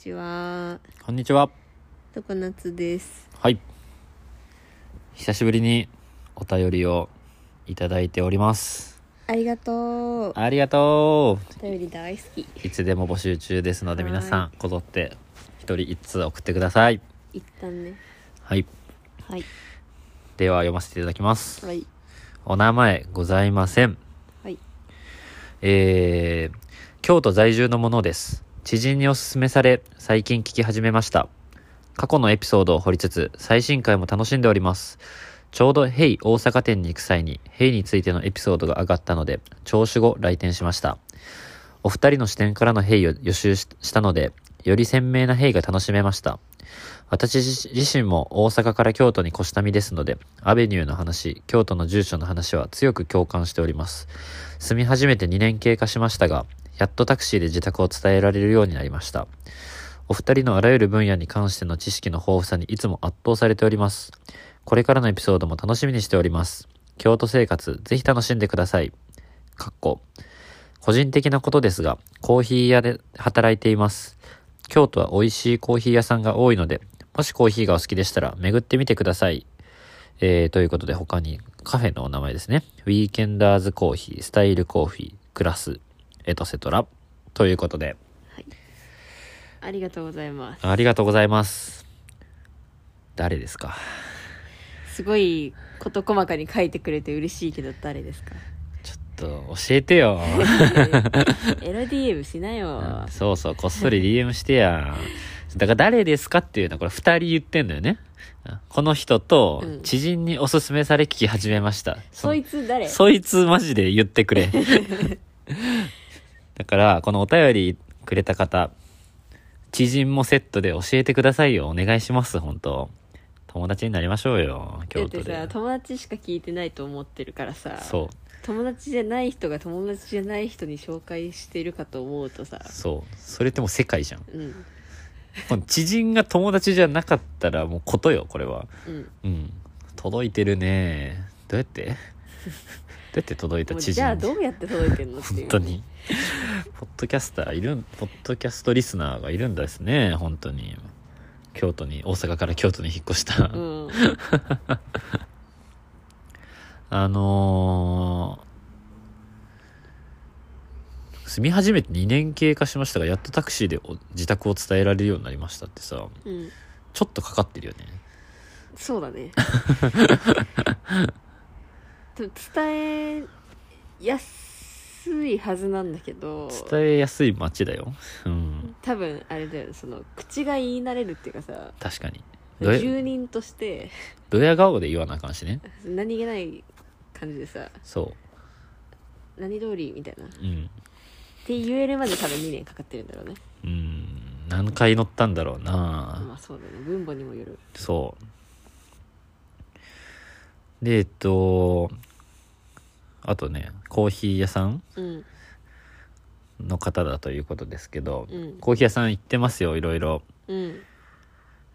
ちは。こんにちは。常夏です。はい。久しぶりにお便りをいただいております。ありがとう。ありがとお便り大好き。う。いつでも募集中ですのではい皆さんこぞって一人一通送ってください。一旦ね。はい。はい。では読ませていただきます。はい。お名前ございません。はい。えー、京都在住のものです。知人におすすめされ、最近聞き始めました。過去のエピソードを掘りつつ、最新回も楽しんでおります。ちょうど HAY 大阪店に行く際に、 HAY についてのエピソードが上がったので、聴取後来店しました。お二人の視点からの HAY を予習したので、より鮮明な HAY が楽しめました。私自身も大阪から京都に越した身ですので、アベニューの話、京都の住所の話は強く共感しております。住み始めて2年経過しましたが、やっとタクシーで自宅を伝えられるようになりました。お二人のあらゆる分野に関しての知識の豊富さにいつも圧倒されております。これからのエピソードも楽しみにしております。京都生活、ぜひ楽しんでください。かっこ。個人的なことですが、コーヒー屋で働いています。京都は美味しいコーヒー屋さんが多いので、もしコーヒーがお好きでしたら巡ってみてください。えー、ということで他にカフェのお名前ですね。ウィーケンダーズコーヒー、スタイルコーヒー、クラス、エトセトラ。ということで、ありがとうございます。ありがとうございます。誰ですか？すごい事細かに書いてくれて嬉しいけど誰ですか？ちょっと教えてよ。エロ DM しなよ。そうそう、こっそり DM してや。だから誰ですかっていうのはこれ二人言ってんだよね。この人とうん知人におすすめされ聞き始めました。そいつ誰？そいつマジで言ってくれ。だから、このお便りくれた方、知人もセットで教えてくださいよ。お願いします、本当友達になりましょうよ、だ京都ってさ、で。友達しか聞いてないと思ってるからさ。そう。友達じゃない人が友達じゃない人に紹介してるかと思うとさ。そう。それってもう世界じゃん。うん。知人が友達じゃなかったらもうことよ、これは。うん。うん。届いてるね。どうやって？どうやって届いた知人？じゃあどうやって届いてんのっていう。本当に。ポッドキャスターいるん、ポッドキャストリスナーがいるんですね、本当に。京都に、大阪から京都に引っ越した。うん。あのー住み始めて2年経過しましたが、やっとタクシーでお自宅を伝えられるようになりましたってさ、うん。ちょっとかかってるよね。そうだね。伝えやすいはずなんだけど、伝えやすい街だよ。うん。多分あれだよね、その、口が言い慣れるっていうかさ、確かに。住人として、どや顔で言わなあかんしね。何気ない感じでさ、そ何通りみたいな。っう。うん。て言えるまで多分2年かかってるんだろうね。うん。何回乗ったんだろうなまあそうだね。分母にもよる。そう。で、えっと、あとね、コーヒー屋さんうん。の方だということですけど、うんコーヒー屋さん行ってますよ、いろいろ。うん。ウ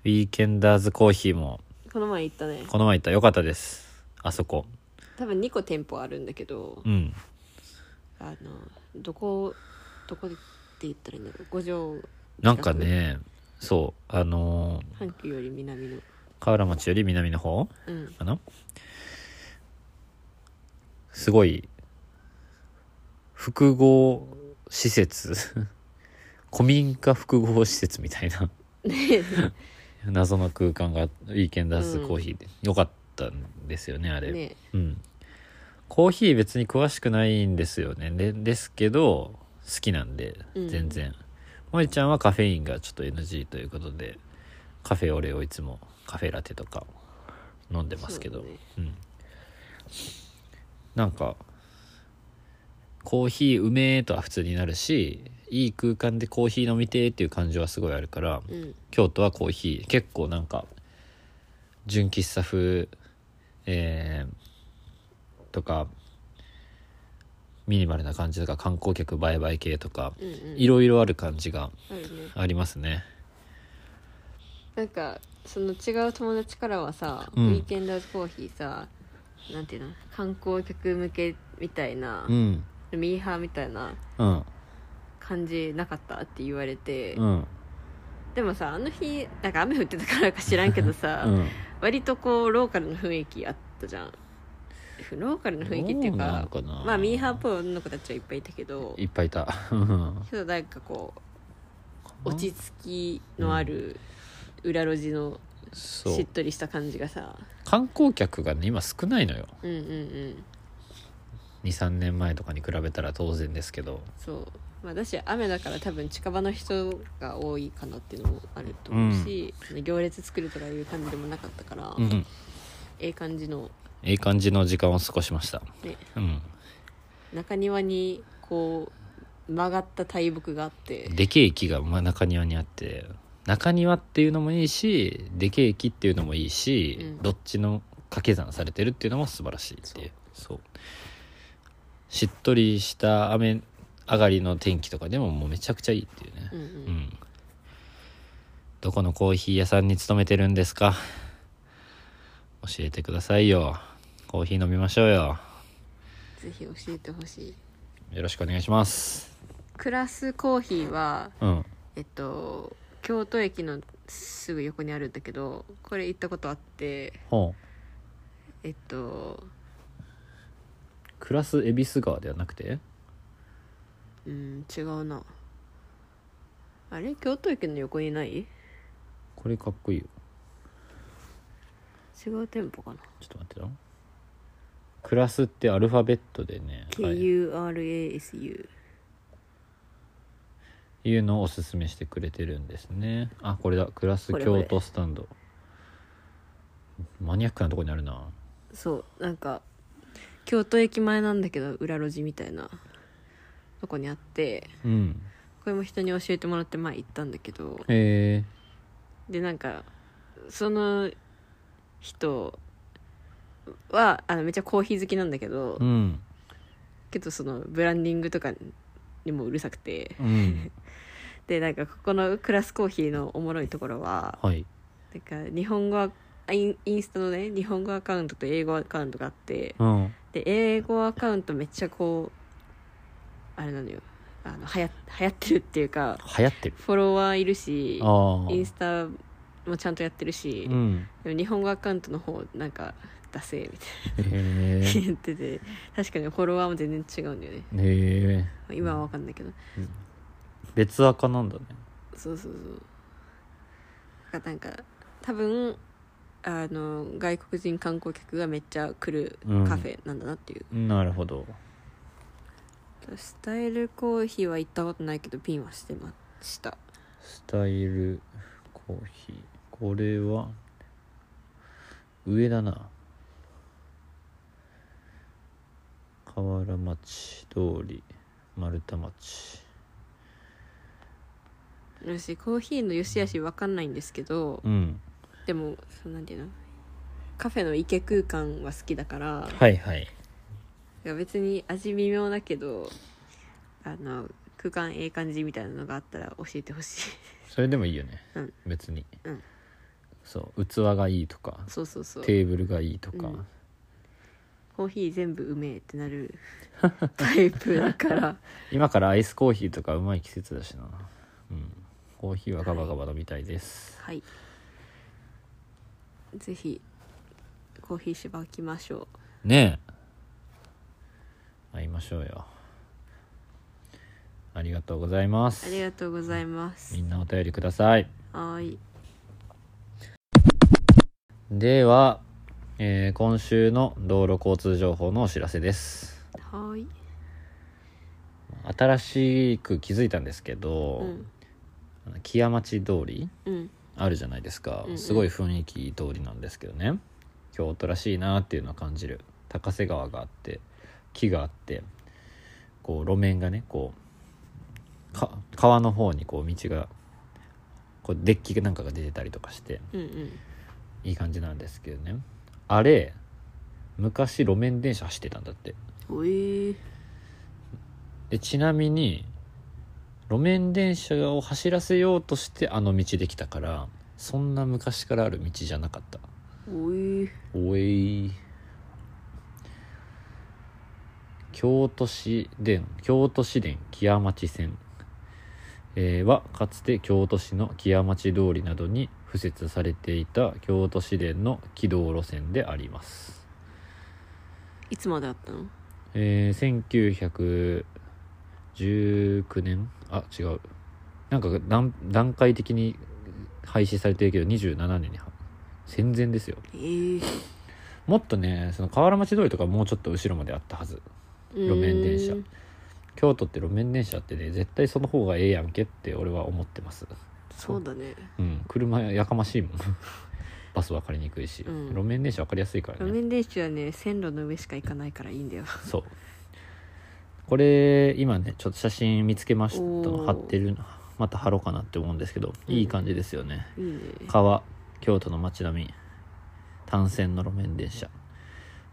ィーケンダーズコーヒーも、この前言ったね。この前行ったよかったです。あそこ。多分2個店舗あるんだけど、うん。あの、どこ、どこでって言ったらいいんだろう。五条。なんか。ね、そう、あのー阪急より南の。河原町より南の方うん。かな？すごい、複合施設。古民家複合施設みたいな。謎の空間がウィーケンダーズコーヒーで、よかったんですよねあれ、ね。うん。コーヒー別に詳しくないんですよね。でですけど好きなんでうん。全然、萌ちゃんはカフェインがちょっと NG ということでカフェオレをいつもカフェラテとか飲んでますけど。そうだね。うんなんかコーヒーうめーとは普通になるしいい空間でコーヒー飲みてーっていう感じはすごいあるから、うん。京都はコーヒー結構なんか純喫茶風えー、とかミニマルな感じとか観光客売買系とかうんうん。いろいろある感じが。ありますねなんかその違う友達からはさ、うんウィーケンダーズコーヒーさなんていうの？観光客向けみたいなう、ん。ミーハーみたいなうん。感じなかったって言われて、うん。でもさあの日なんか雨降ってたからか知らんけどさ、うん。割とこうローカルの雰囲気あったじゃん。ローカルの雰囲気っていうかまあミーハーっぽい女の子たちはいっぱいいたけどいっぱいいた。う んけどなんかこう落ち着きのある裏路地のそう。しっとりした感じがさ。観光客がね今少ないのよ。うんうんうん。23年前とかに比べたら当然ですけど。そう。まあだし雨だから多分近場の人が多いかなっていうのもあると思うし、行列作るとかいう感じでもなかったから、うんええ感じの、いい感じの時間を過ごしました。ね、うん。中庭にこう曲がった大木があって。でけえ木がまあ中庭にあって中庭っていうのもいいしでけえ木っていうのもいいし、うん。どっちの掛け算されてるっていうのも素晴らしいっていう。そう。しっとりした雨上がりの天気とかでももうめちゃくちゃいいっていうね。うんううんん。どこのコーヒー屋さんに勤めてるんですか？教えてくださいよ。コーヒー飲みましょうよ。ぜひ教えてほしい。よろしくお願いします。クラスコーヒーはうん。えっと京都駅のすぐ横にあるんだけどこれ行ったことあってほう。えっとクラス恵比寿川ではなくて？うん違うな。あれ？京都駅の横にない？これかっこいいよ。違う店舗かな？ちょっと待ってな。クラスってアルファベットでね、はい KURASU いうのをおすすめしてくれてるんですね。あこれだ。クラス京都スタンド。マニアックなとこにあるな。そう。なんか京都駅前なんだけど裏路地みたいな。とこにあって。うん。これも人に教えてもらって前行ったんだけど。へえ。でなんかその人はあのめっちゃコーヒー好きなんだけど、うん。けどそのブランディングとかにもうるさくて。うん。でなんかここのクラスコーヒーのおもろいところははい。なんか日本語はインインスタのね日本語アカウントと英語アカウントがあってうん。で英語アカウントめっちゃこうあれなのよ。あのはや流行ってるっていうか流行ってる。フォロワーいるしインスタもちゃんとやってるし、うん。でも日本語アカウントの方なんか出せみたいな。言ってて確かにフォロワーも全然違うんだよね。へえ今は分かんないけど。別赤なんだね。そうそうそう。なんか多分あの外国人観光客がめっちゃ来るカフェなんだなっていう、なるほど。スタイルコーヒーは行ったことないけどピンはしてました。スタイルコーヒー。これは上だな河原町通り丸太町。私コーヒーの良し悪し分かんないんですけどうん。でもそうなんていうの？カフェの池空間は好きだからはいはい。いや別に味微妙だけどあの空間ええ感じみたいなのがあったら教えてほしい。それでもいいよね、うん。別に、うん。そう器がいいとかそうそうそう。テーブルがいいとか、うんコーヒー全部うめえってなる タイプだから。今からアイスコーヒーとかうまい季節だしな。うん。コーヒーはガバガバ飲みたいです、はい。ぜひコーヒーしばきましょねえ。会いましょうよ。ありがとうございまうあすりがとうございます。みんなお便りください。はーい。では、えー今週の道路交通情報のお知らせです。はーい。新しく気づいたんですけど、うん。木屋町通りうん。あるじゃないですか、うんうん。すごい雰囲気いい通りなんですけどね。京都らしいなっていうのを感じる。高瀬川があって木があってこう路面がねこうか川の方にこう道がこうデッキなんかが出てたりとかしてうんうん。いい感じなんですけどねあれ昔路面電車走ってたんだって。おえー、でちなみに路面電車を走らせようとしてあの道できたからそんな昔からある道じゃなかった。おえー、おえい。京都市電京都市電木屋町線。えーはかつて京都市の木屋町通りなどに敷設されていた京都市電の軌道路線であります、いつまであったの？えー1919年？あ違う。なんか段段階的に廃止されてるけど27年には。戦前ですよ。ええもっとねその河原町通りとかもうちょっと後ろまであったはず。路面電車。うん京都って路面電車ってね絶対その方がええやんけって俺は思ってますそうだね。うん。車やかましいもん。バス分かりにくいし、うん。路面電車分かりやすいから路ね面電車はね線路の上しか行かないからいいんだよ。そう。これ今ねちょっと写真見つけました。貼ってるまた貼ろうかなって思うんですけどいい感じですよね、いいね。川京都の街並み。単線の路面電車。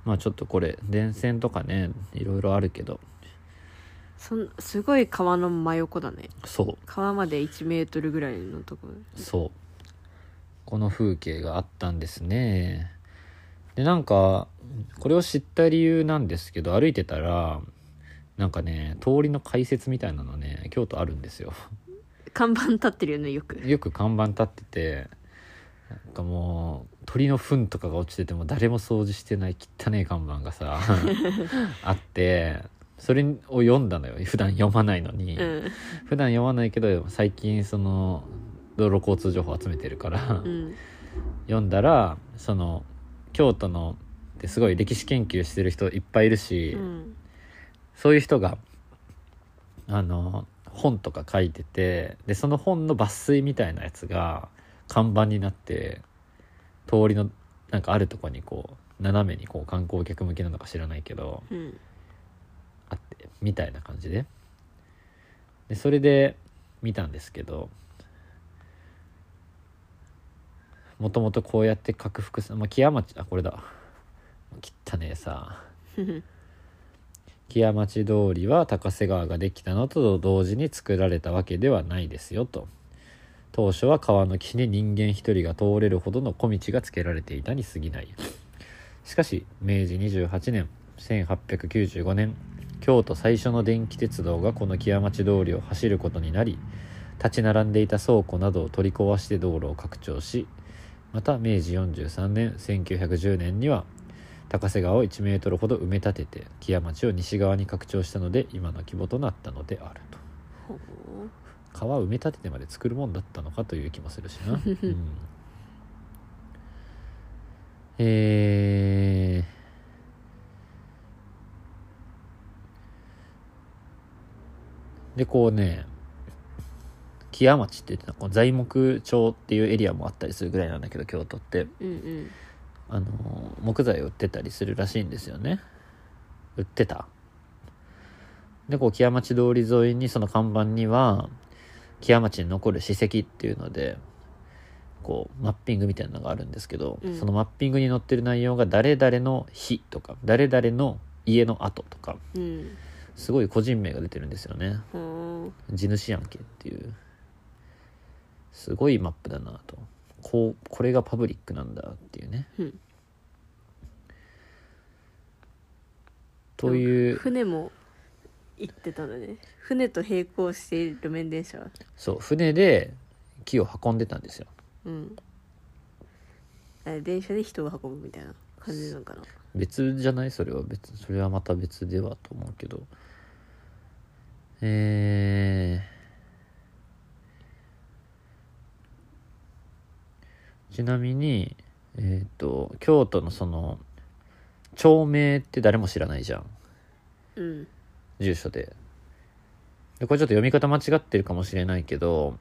まあちょっとこれ電線とかねいろいろあるけどそんすごい川の真横だね。そう。川まで1メートルぐらいのとこ。ろそう。この風景があったんですね。でなんかこれを知った理由なんですけど歩いてたらなんかね通りの解説みたいなのね京都あるんですよ。看板立ってるよねよく。よく看板立っててなんかもう鳥の糞とかが落ちてても誰も掃除してない汚い看板がさ あってそれを読んだのよ。普段読まないのに、うん。普段読まないけど最近その道路交通情報集めてるから、うん。読んだらその京都のってすごい歴史研究してる人いっぱいいるし、うん。そういう人があの本とか書いててでその本の抜粋みたいなやつが看板になって通りのなんかあるとこにこう斜めにこう観光客向けなのか知らないけどうんあってみたいな感じで。でそれで見たんですけどもともとこうやって拡幅さ、まあ、木屋町あこれだ。汚ねえさ。木屋町通りは高瀬川ができたのと同時に作られたわけではないですよと。当初は川の岸に人間一人が通れるほどの小道がつけられていたに過ぎない。しかし明治28年1895年京都最初の電気鉄道がこの木屋町通りを走ることになり立ち並んでいた倉庫などを取り壊して道路を拡張しまた明治43年1910年には高瀬川を1メートルほど埋め立てて木屋町を西側に拡張したので今の規模となったのであると。川を埋め立ててまで作るもんだったのかという気もするしな、うん、えー、でこうね木屋町って言ってたこう材木町っていうエリアもあったりするぐらいなんだけど京都って。うんうん。あの木材を売ってたりするらしいんですよね。売ってた。でこう木屋町通り沿いにその看板には木屋町に残る史跡っていうのでこうマッピングみたいなのがあるんですけど、うん。そのマッピングに載ってる内容が誰々の日とか誰々の家の跡とかうんすごい個人名が出てるんですよね。地主やんけっていう。すごいマップだなと。こうこれがパブリックなんだっていうね。うん。という。船も行ってたんだね。船と並行している路面電車そう船で木を運んでたんですよ。うん。あれ電車で人を運ぶみたいな感じなのかな。別じゃない？それは別それはまた別ではと思うけどえー、ちなみにえっ、と京都のその町名って誰も知らないじゃん。うん。住所で。でこれちょっと読み方間違ってるかもしれないけど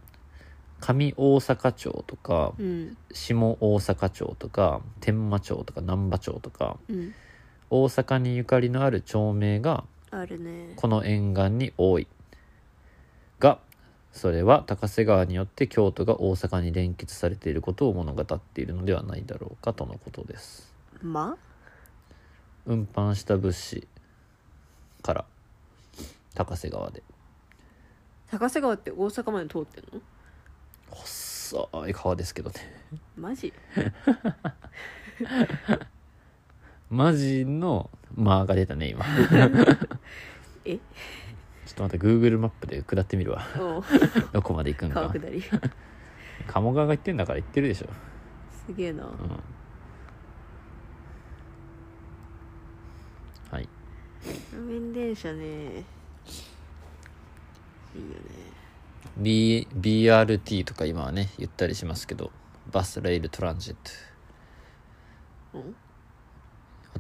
上大阪町とかうん。下大阪町とか天満町とか難波町とかうん。大阪にゆかりのある町名があるね。この沿岸に多いがそれは高瀬川によって京都が大阪に連結されていることを物語っているのではないだろうかとのことです。ま？運搬した物資から高瀬川で。高瀬川って大阪まで通ってんの？細い川ですけどね。マジ？マジの「間が出たね今。え？ちょっとまた Google マップで下ってみるわ。どこまで行くんか。川下り。鴨川が行ってんだから行ってるでしょ。すげえな。うん。はい。路面電車ね。いいよね。B BRT とか今はね言ったりしますけどバスレールトランジット。うん？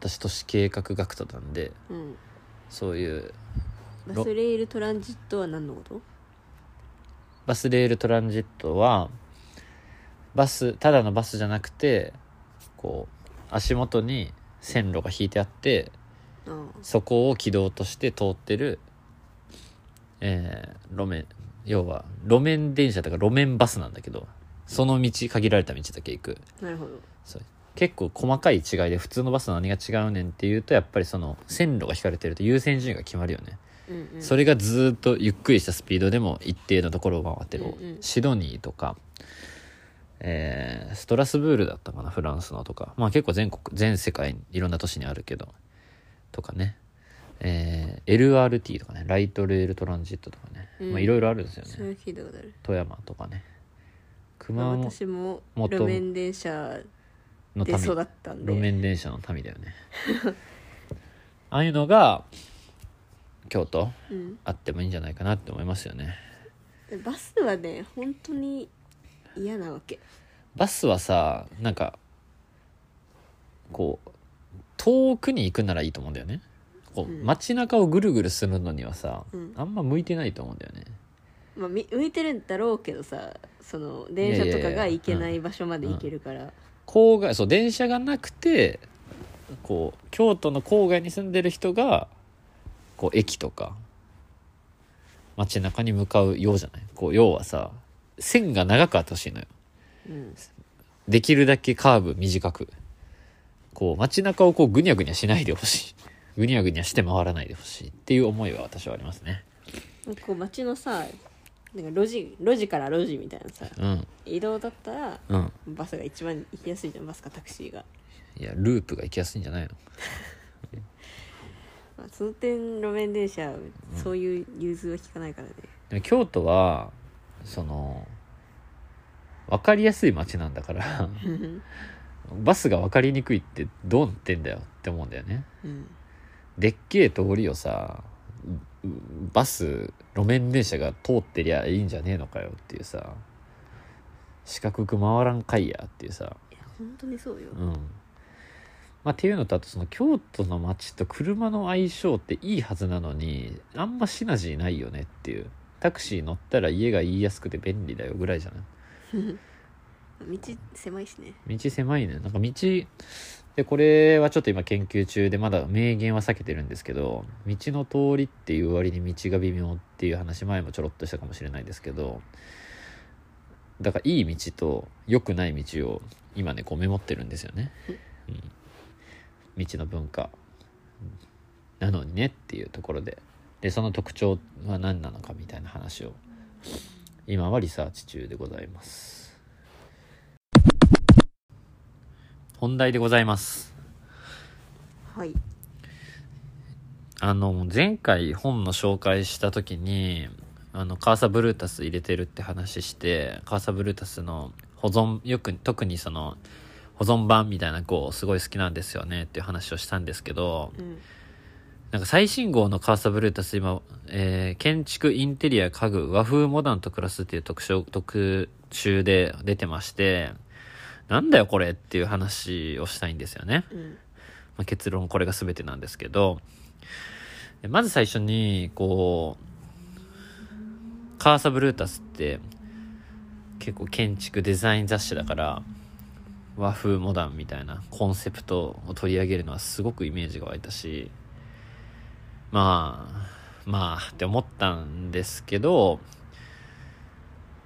私都市計画学徒なんでうん。そういうバスレールトランジットは何のこと？バスレールトランジットはバスただのバスじゃなくてこう足元に線路が引いてあってあそこを軌道として通ってる、えー路面要は路面電車とか路面バスなんだけどその道限られた道だけ行く。あなるほど。そう結構細かい違いで普通のバスと何が違うねんっていうとやっぱりその線路が引かれてると優先順位が決まるよね、うんうん。それがずーっとゆっくりしたスピードでも一定のところを回ってる、うんうん。シドニーとか、えーストラスブールだったかなフランスのとか。まあ結構全国全世界いろんな都市にあるけどとかね。えー LRT とかねライトレールトランジットとかね、うん。まあいろいろあるんですよね。富山とかね。熊本私も元路面電車での民。育ったんで。路面電車の民だよね。ああいうのが京都うん。あってもいいんじゃないかなって思いますよね。でバスはね本当に嫌なわけ。バスはさなんかこう遠くに行くならいいと思うんだよね。こう、うん。街中をぐるぐるするのにはさ、うん。あんま向いてないと思うんだよね。まあみ向いてるんだろうけどさその電車とかが行けない場所まで行けるから郊外そう電車がなくてこう京都の郊外に住んでる人がこう駅とか街中に向かうようじゃない？こう要はさ線が長くあってほしいのよ。うん。できるだけカーブ短く。こう街中をこうぐにゃぐにゃしないでほしい。ぐにゃぐにゃして回らないでほしいっていう思いは私はありますね。こう街のさなんか路地路地から路地みたいなさうん。移動だったらうん。バスが一番行きやすいじゃんバスかタクシーが、いやループが行きやすいんじゃないの？まあ、その点路面電車そういう融通は効かないからね。でも京都はその分かりやすい街なんだからバスが分かりにくいってどうなってんだよって思うんだよね。うん。でっけえ通りをさうバス路面電車が通ってりゃいいんじゃねえのかよっていうさ。四角く回らんかいやっていうさ。いや本当にそうよ、うん。まあっていうのとあとその京都の街と車の相性っていいはずなのにあんまシナジーないよねっていう。タクシー乗ったら家が言いやすくて便利だよぐらいじゃない？道狭いしね。道狭いね。なんか道でこれはちょっと今研究中でまだ明言は避けてるんですけど道の通りっていう割に道が微妙っていう話前もちょろっとしたかもしれないですけどだからいい道と良くない道を今ねこうメモってるんですよね、うん、道の文化。なのにねっていうところで。でその特徴は何なのかみたいな話を今はリサーチ中でございます。本題でございます。はい。あの前回本の紹介した時にあのカーサブルータス入れてるって話してカーサブルータスの保存よく特にその保存版みたいな号すごい好きなんですよねっていう話をしたんですけどうん。なんか最新号のカーサブルータス今、えー建築インテリア家具和風モダンと暮らすっていう特徴特集で出てましてなんだよこれっていう話をしたいんですよね。うんまあ、結論これが全てなんですけどでまず最初にこうカーサブルータスって結構建築デザイン雑誌だから和風モダンみたいなコンセプトを取り上げるのはすごくイメージが湧いたしまあまあって思ったんですけど、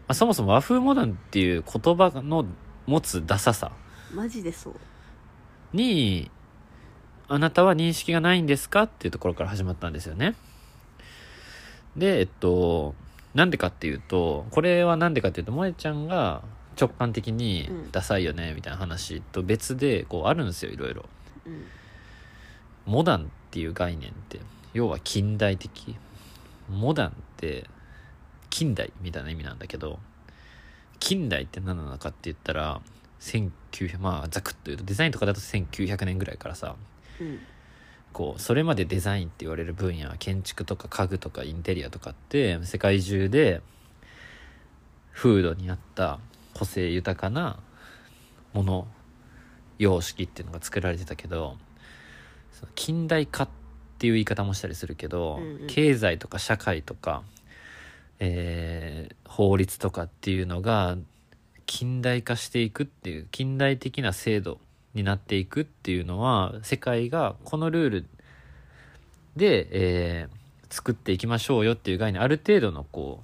まあ、そもそも和風モダンっていう言葉の持つダサさマジでそうにあなたは認識がないんですかっていうところから始まったんですよね。で、えっと、なんでかっていうと、これはなんでかっていうと、萌ちゃんが直感的にうんダサいよね、みたいな話と別で、こうあるんですよ、いろいろ。うんモダンっていう概念って、要は近代的。モダンって近代みたいな意味なんだけど近代って何なのかって言ったら1900まあざくっと言うとデザインとかだと1900年ぐらいからさうん。こうそれまでデザインって言われる分野建築とか家具とかインテリアとかって世界中で風土に合った個性豊かなもの様式っていうのが作られてたけど近代化っていう言い方もしたりするけど、うんうん。経済とか社会とか、えー法律とかっていうのが近代化していくっていう近代的な制度になっていくっていうのは世界がこのルールで、えー作っていきましょうよっていう概念ある程度のこ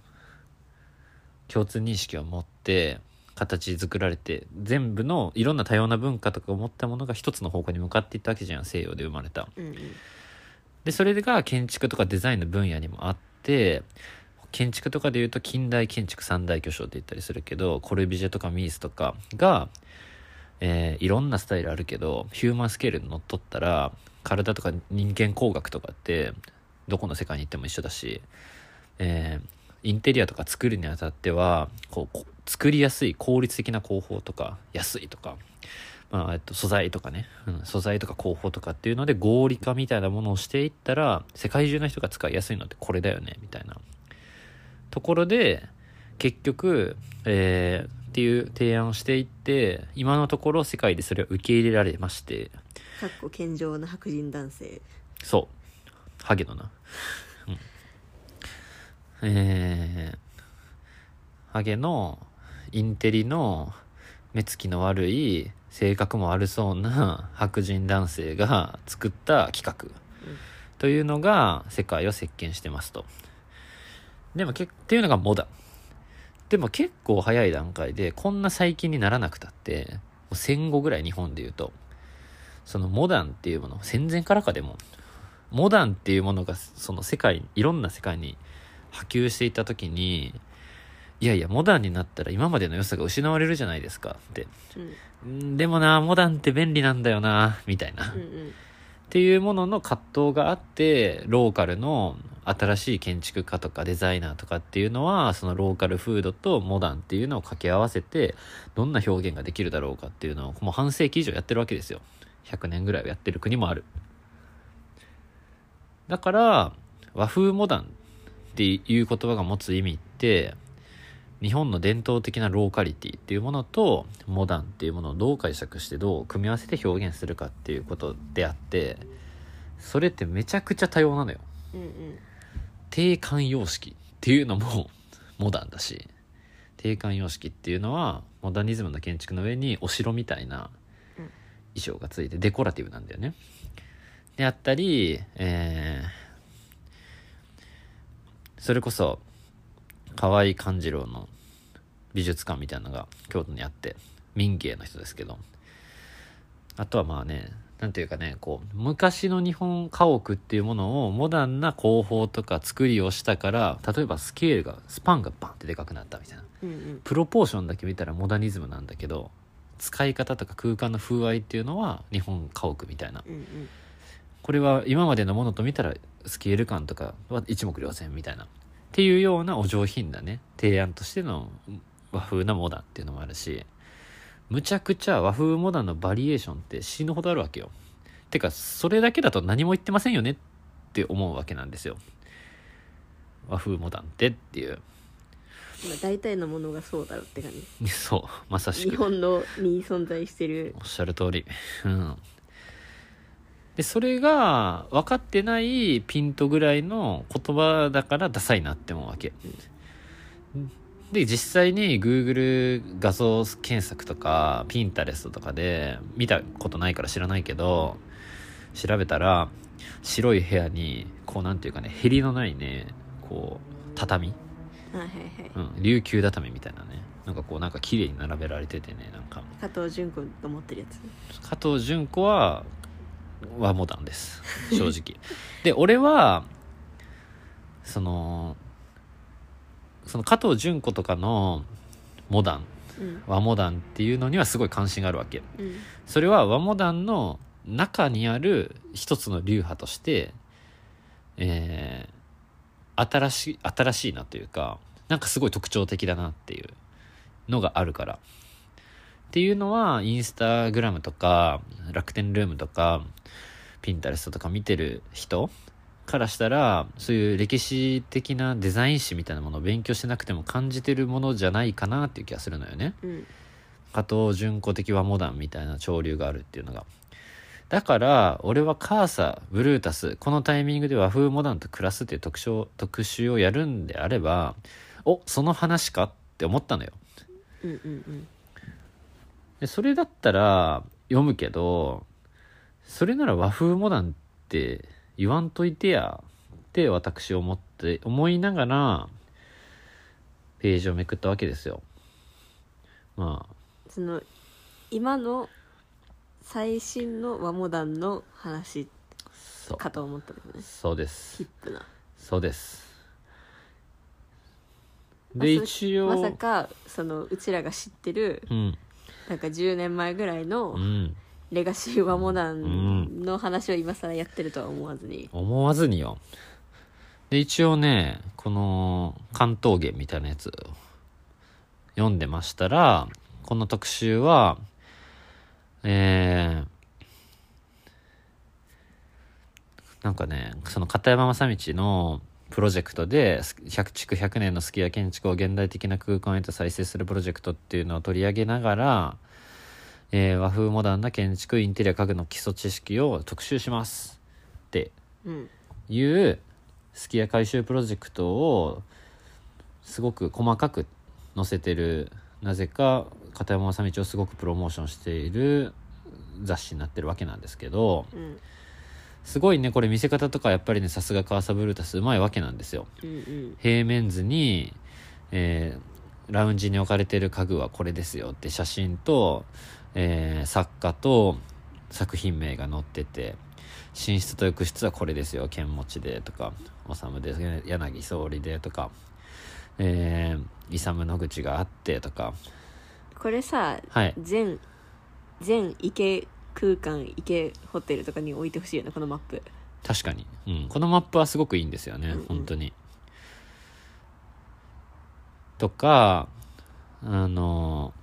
う共通認識を持って形作られて全部のいろんな多様な文化とかを持ったものが一つの方向に向かっていったわけじゃん西洋で生まれた。うんうんでそれが建築とかデザインの分野にもあって建築とかでいうと近代建築三大巨匠って言ったりするけどコルビジェとかミースとかが、えーいろんなスタイルあるけどヒューマンスケールにのっとったら体とか人間工学とかってどこの世界に行っても一緒だし、えーインテリアとか作るにあたってはこう作りやすい効率的な工法とか安いとかまあえっと、素材とかね、うん、素材とか工法とかっていうので合理化みたいなものをしていったら世界中の人が使いやすいのってこれだよねみたいな。ところで結局、えーっていう提案をしていって今のところ世界でそれを受け入れられまして。かっこ健常な白人男性。そう。ハゲのな、うん、えー、ハゲのインテリの目つきの悪い性格も悪そうな白人男性が作った企画。というのが世界を席巻してますとでもけっていうのがモダ。ンでも結構早い段階でこんな最近にならなくたってもう戦後ぐらい日本で言うとそのモダンっていうもの戦前からかでもモダンっていうものがその世界いろんな世界に波及していった時にいやいやモダンになったら今までの良さが失われるじゃないですかって。うん。んでもなモダンって便利なんだよなみたいな、っうんうん。ていうものの葛藤があってローカルの新しい建築家とかデザイナーとかっていうのはそのローカルフードとモダンっていうのを掛け合わせてどんな表現ができるだろうかっていうのをもう半世紀以上やってるわけですよ。100年ぐらいはやってる国もある。だから和風モダンっていう言葉が持つ意味って日本の伝統的なローカリティっていうものとモダンっていうものをどう解釈してどう組み合わせて表現するかっていうことであってそれってめちゃくちゃ多様なのよ。うんうん。定款様式っていうのもモダンだし定款様式っていうのはモダニズムの建築の上にお城みたいな衣装がついてデコラティブなんだよね。であったり、えーそれこそ河合勘次郎の美術館みたいなのが京都にあって民芸の人ですけどあとはまあねなんていうかねこう昔の日本家屋っていうものをモダンな工法とか作りをしたから例えばスケールがスパンがバンってでかくなったみたいな。うんうん。プロポーションだけ見たらモダニズムなんだけど使い方とか空間の風合いっていうのは日本家屋みたいな。うんうん。これは今までのものと見たらスケール感とかは一目瞭然みたいな。っていうようなお上品なね提案としての和風なモダンっていうのもあるしむちゃくちゃ和風モダンのバリエーションって死ぬほどあるわけよ。てかそれだけだと何も言ってませんよねって思うわけなんですよ。和風モダンってっていう。まあ大体のものがそうだろうって感じ。そうまさしく。日本のに存在してる。おっしゃる通り。うん。で、それが分かってないピントぐらいの言葉だからダサいなって思うわけ。で、実際に Google 画像検索とか Pinterest とかで見たことないから知らないけど、調べたら白い部屋に、こうなんていうかね、へりのないね、こう、畳。あはいはい。うん、琉球畳みたいなね。なんかこうなんか綺麗に並べられててね、なんか。加藤純子が持ってるやつ？加藤純子は和モダンです。正直。で俺はそのその加藤純子とかのモダンうん。和モダンっていうのにはすごい関心があるわけ。うん。それは和モダンの中にある一つの流派として、えー新しい新しいなというかなんかすごい特徴的だなっていうのがあるから。っていうのはインスタグラムとか楽天ルームとかピンタレストとか見てる人からしたらそういう歴史的なデザイン誌みたいなものを勉強してなくても感じてるものじゃないかなっていう気がするのよね。うん加藤純子的和モダンみたいな潮流があるっていうのが。だから、俺はカーサ、ブルータス、このタイミングで和風モダンと暮らすっていう特徴、特集をやるんであれば、お、その話かって思ったのよ。うんうんでそれだったら読むけど、それなら和風モダンって言わんといてやって私思って、思いながら、ページをめくったわけですよ。まあ、その今の最新の和モダンの話。かと思ったけどねそうですヒッ。プなそうです。で、一応、まさかそのうちらが知ってるうん、なんか10年前ぐらいのうん、レガシー和モダンの話を今更やってるとは思わずに思わずによ。で、一応ね、この関東芸みたいなやつ読んでましたら、この特集は、えー、なんかね、その片山正道のプロジェクトで、100築100年のスキヤ建築を現代的な空間へと再生するプロジェクトっていうのを取り上げながら、えー和風モダンな建築インテリア家具の基礎知識を特集しますってうんいうすき家改修プロジェクトをすごく細かく載せてる。なぜか片山正道をすごくプロモーションしている雑誌になってるわけなんですけどうんすごいねこれ見せ方とかやっぱりねさすがカーサブルータスうまいわけなんですよ。うんうん。平面図に、えーラウンジに置かれてる家具はこれですよって写真と、えー作家と作品名が載ってて寝室と浴室はこれですよ剣持でとか修で柳総理でとか、えー、勇野口があってとか。これさはい。全全池空間池ホテルとかに置いてほしいよねこのマップ。確かに、うん、このマップはすごくいいんですよね、うんうん。本当に。とかあの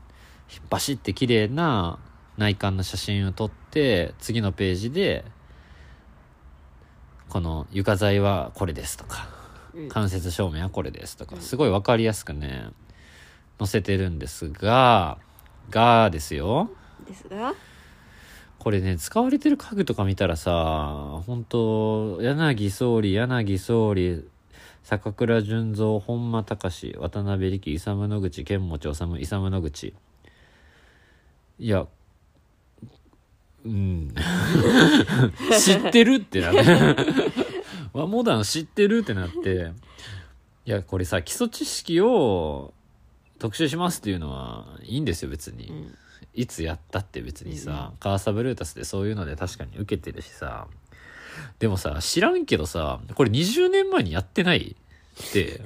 バシッて綺麗な内観の写真を撮って次のページでこの床材はこれですとかうん。間接照明はこれですとかうん。すごい分かりやすくね載せてるんですががですよ。ですが？これね、使われてる家具とか見たらさ、本当柳総理、柳総理、坂倉純三、本間隆、渡辺力、勇野口、剣持治、勇野口。いや、うん。知ってるってなって。和モダン知ってるってなって。いや、これさ、基礎知識を特集しますっていうのはいいんですよ、別に。うんいつやったって別にうんさ、カーサブルータスでそういうので確かに受けてるしさでもさ知らんけどさこれ20年前にやってないって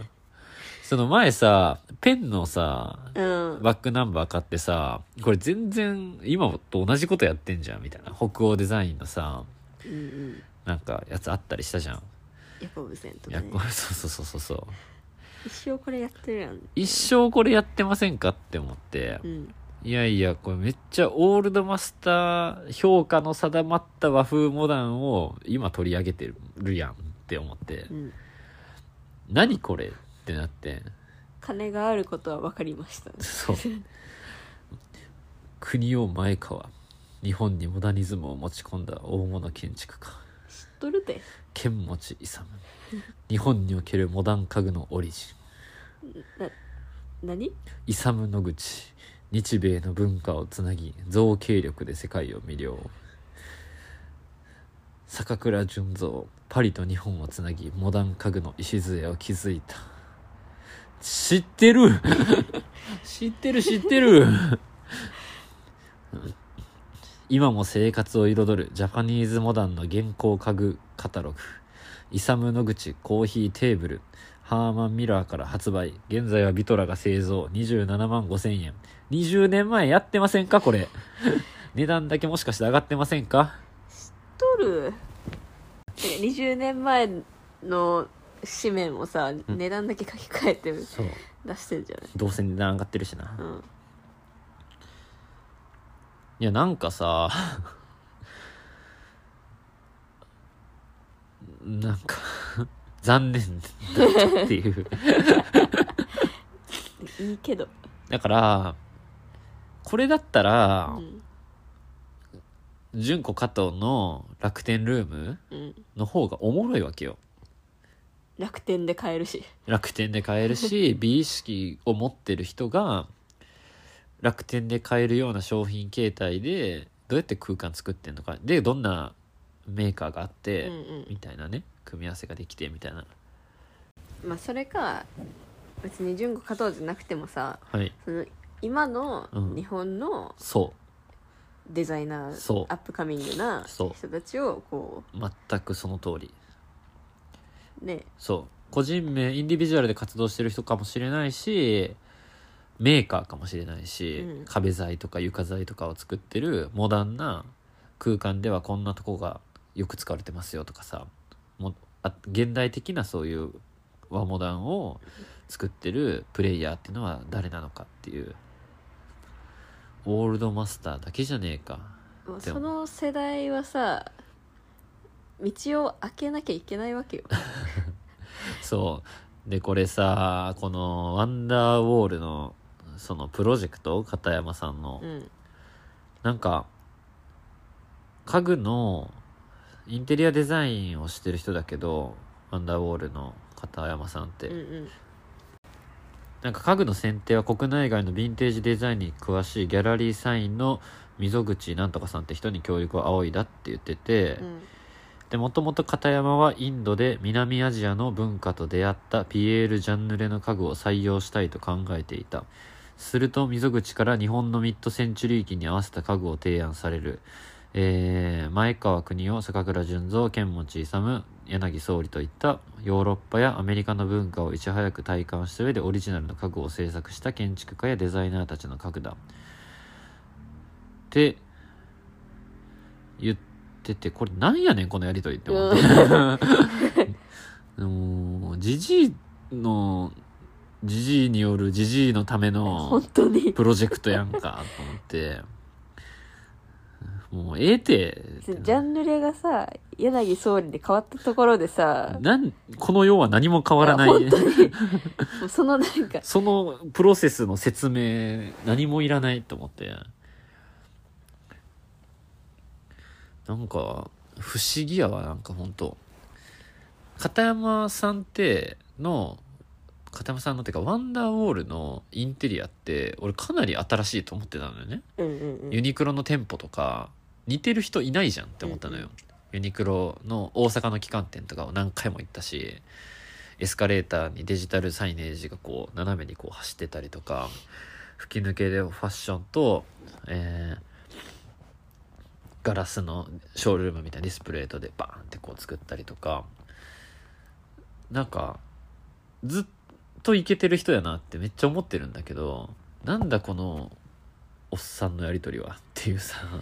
その前さペンのさうん。バックナンバー買ってさこれ全然今と同じことやってんじゃんみたいな。北欧デザインのさうんうん。なんかやつあったりしたじゃん。ヤコブセンといやかね。これそうそうそうそうそう。一生これやってるやん。一生これやってませんかって思って。うん。いやいや、これめっちゃオールドマスター評価の定まった和風モダンを今取り上げてるやんって思って。う、ん。何これ？ってなって、金があることは分かりましたそう。国を前川、日本にモダニズムを持ち込んだ大物建築家、知っとるで剣持勇。日本におけるモダン家具のオリジン。な何？勇野口。日米の文化をつなぎ造形力で世界を魅了。坂倉純三。パリと日本をつなぎモダン家具の礎を築いた知ってる。知ってる知ってる。今も生活を彩るジャパニーズモダンの現行家具カタログ。イサム野口コーヒーテーブル。ハーマンミラーから発売。現在はビトラが製造。27万5千円。20年前やってませんかこれ。値段だけもしかして上がってませんか？とる。てか20年前の紙面もさ値段だけ書き換えてそう。出してるじゃない？どうせ値段上がってるしな、うん。いやなんかさ なんか残念だったっていう。いいけど。だからこれだったらうん。純子加藤の楽天ルームうん。の方がおもろいわけよ楽天で買えるし。楽天で買えるし 美意識を持ってる人が楽天で買えるような商品形態でどうやって空間作ってんのか。でどんなメーカーがあって、うんうん。みたいなね組み合わせができてみたいな。まあそれか別に純子勝とうじゃなくてもさはい。その今のうん。日本のそデザイナー、そう。アップカミングな人たちをこう全くその通り。うね。そう。個人名インディビジュアルで活動してる人かもしれないしメーカーかもしれないし、うん。壁材とか床材とかを作ってるモダンな空間ではこんなとこがよく使われてますよとかさもあ現代的なそういう和モダンを作ってるプレイヤーっていうのは誰なのかっていう。オールドマスターだけじゃねえか。もうでも。その世代はさ道を開けなきゃいけないわけよ。そう。でこれさこのワンダーウォールのそのプロジェクト片山さんの、うん。なんか家具のインテリアデザインをしてる人だけどワンダーウォールの片山さんって、うんうん。なんか家具の選定は国内外のヴィンテージデザインに詳しいギャラリーサインの溝口なんとかさんって人に協力を仰いだって言ってて、うんでもともと片山はインドで南アジアの文化と出会ったピエール・ジャンヌレの家具を採用したいと考えていた。すると溝口から日本のミッドセンチュリー期に合わせた家具を提案される、えー前川邦夫坂倉純三剣持勇柳総理といったヨーロッパやアメリカの文化をいち早く体感した上でオリジナルの家具を制作した建築家やデザイナーたちの家具だ。って言っててこれなんやねんこのやりとりって思って。もう ジジイのジジイによるジジイのための本当に。プロジェクトやんかと思って。もうええて。ジャンルレがさ柳総理で変わったところでさなんこの世は何も変わらない。いや本当に。もうそのなんかそのプロセスの説明何もいらないと思ってなんか不思議やわなんか本当片山さんっての片山さんのってかワンダーウォールのインテリアって俺かなり新しいと思ってたのよね。うんうんうん。ユニクロの店舗とか似てる人いないじゃんって思ったのよ、ユニクロの大阪の旗艦店とかを何回も行ったしエスカレーターにデジタルサイネージがこう斜めにこう走ってたりとか吹き抜けでファッションと、えーガラスのショールームみたいなディスプレイとでバーンってこう作ったりとかなんかずっとイケてる人やなってめっちゃ思ってるんだけどなんだこのおっさんのやり取りはっていうさ。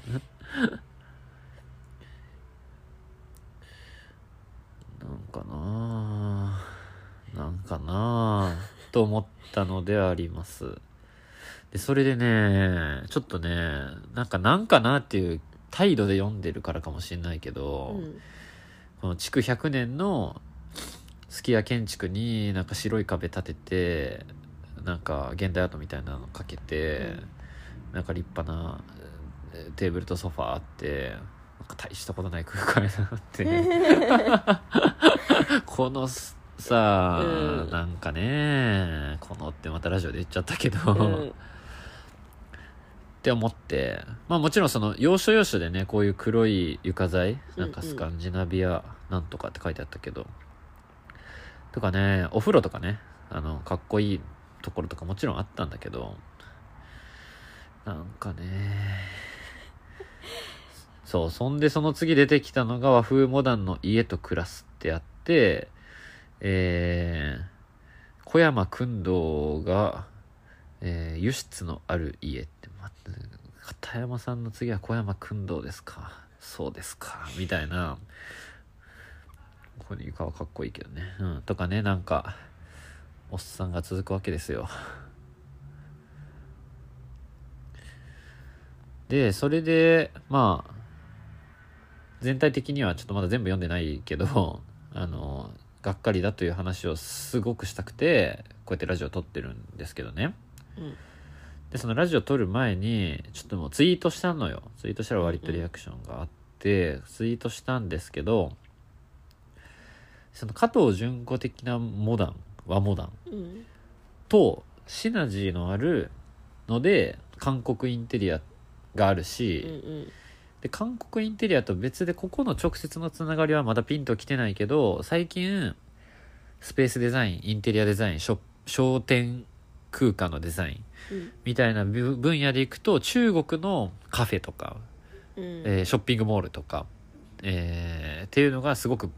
なんかなあなんかなあと思ったのであります。でそれでねちょっとねなんかなんかなっていう態度で読んでるからかもしれないけど、うんこの築100年のすき家建築になんか白い壁立ててなんか現代アートみたいなのかけて、なんか立派なえーテーブルとソファーあってなんか大したことない空間になって。このすさあ、うん。なんかねこのってまたラジオで言っちゃったけど、うんって思ってまあもちろんその要所要所でねこういう黒い床材なんかスカンジナビアなんとかって書いてあったけど、とかねお風呂とかねあのかっこいいところとかもちろんあったんだけどなんかねそうそんでその次出てきたのが和風モダンの家と暮らすってあってえー小山君堂が、えー輸出のある家って、片山さんの次は小山君堂ですか？そうですか。みたいな。これ床はかっこいいけどね。うん。とかねなんかおっさんが続くわけですよ。でそれでまあ全体的にはちょっとまだ全部読んでないけどあのがっかりだという話をすごくしたくてこうやってラジオ撮ってるんですけどね。うん。でそのラジオ撮る前にちょっともうツイートしたのよ。ツイートしたら割とリアクションがあって、ツイートしたんですけどその加藤純子的なモダン和モダン。うん。とシナジーのあるので韓国インテリアがあるうし、んうん。で韓国インテリアと別でここの直接のつながりはまだピンときてないけど最近スペースデザインインテリアデザインショ商店空間のデザインうんみたいなぶ分野でいくと中国のカフェとか、うん。えーショッピングモールとか、えーっていうのがすごく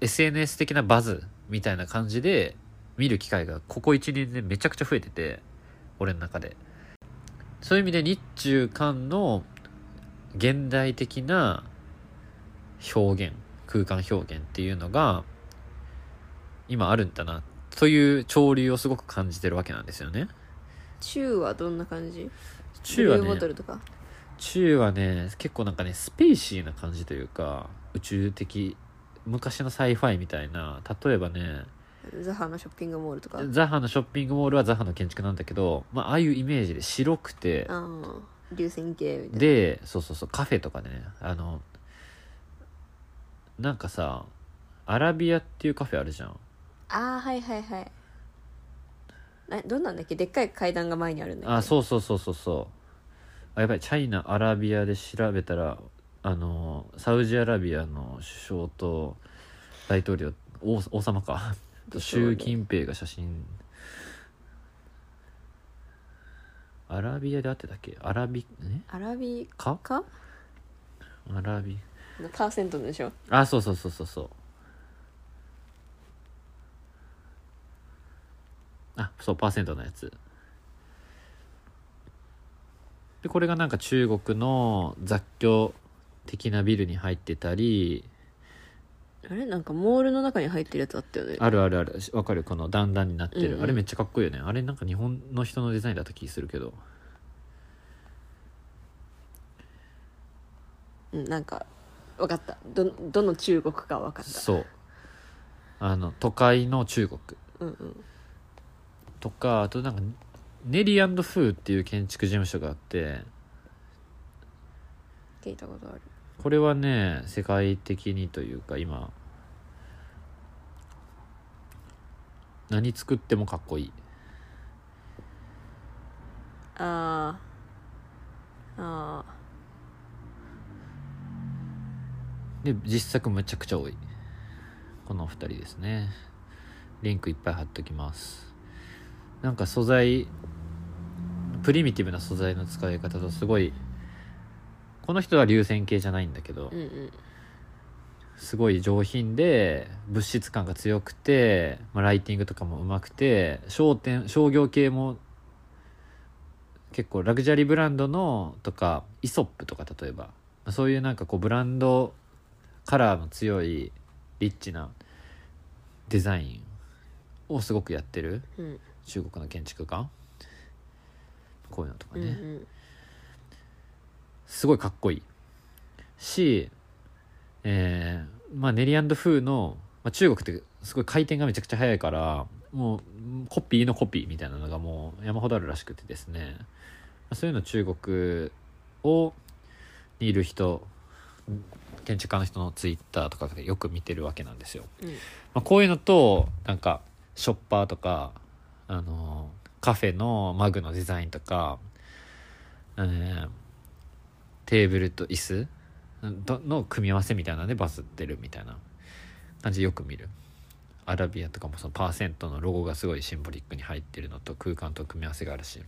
SNS 的なバズみたいな感じで見る機会がここ1年でめちゃくちゃ増えてて俺の中で。そういう意味で日中韓の現代的な表現空間表現っていうのが今あるんだなという潮流をすごく感じてるわけなんですよね中はどんな感じ？中はねブルーボトルとか？中はね結構なんかねスペーシーな感じというか宇宙的昔の sci-fi みたいな例えばねザハのショッピングモールとか？ザハのショッピングモールはザハの建築なんだけど、まあああいうイメージで白くてああ流線形みたいな。でそうそうそうカフェとかでねあのなんかさアラビカっていうカフェあるじゃん。ああはいはいはいなどんなんだっけ？でっかい階段が前にあるんだっけ？あそうそうそうそうそう。あやばい。チャイナアラビアで調べたらあのサウジアラビアの首相と大統領王王様か。と習近平が写真。アラビアであってたっけ？アラビねアラビか？か？アラビ。パーセントでしょ。あそうそうそうそうそうあそうパーセントのやつ。でこれがなんか中国の雑居的なビルに入ってたり。あれ？なんかモールの中に入ってるやつあったよね。あるあるある。わかる？この段々になってる、うんうん。あれめっちゃかっこいいよね。あれなんか日本の人のデザインだった気するけど。うんなんか分かった。どどの中国か分かった。そう。あの都会の中国。うんうんとかあとなんかネリーフーっていう建築事務所があって聞いたことある。これはね世界的にというか今何作ってもかっこいい。あー。あで実作めちゃくちゃ多い。この2人ですね。リンクいっぱい貼っときますなんか素材プリミティブな素材の使い方とすごいこの人は流線形じゃないんだけど、ーうんうん。すごい上品で物質感が強くて、まあ、ライティングとかもうまくて商店商業系も結構ラグジュアリーブランドのとかイソップとか例えばまあそういうなんかこうブランドカラーの強いリッチなデザインをすごくやってる。うん中国の建築家？こういうのとかうんうね、ん。すごいかっこいい。し、えーまあ、ネリアンド風の、まあ、中国ってすごい回転がめちゃくちゃ速いからもうコピーのコピーみたいなのがもう山ほどあるらしくてですね、まあそういうの中国をにいる人建築家の人のツイッターとかでよく見てるわけなんですよ。うん。まあ、こういうのとなんかショッパーとか、あのカフェのマグのデザインとか、えーテーブルと椅子の組み合わせみたいなのでバズってるみたいな感じでよく見る。アラビアとかもそのパーセントのロゴがすごいシンボリックに入ってるのと空間と組み合わせがあるし、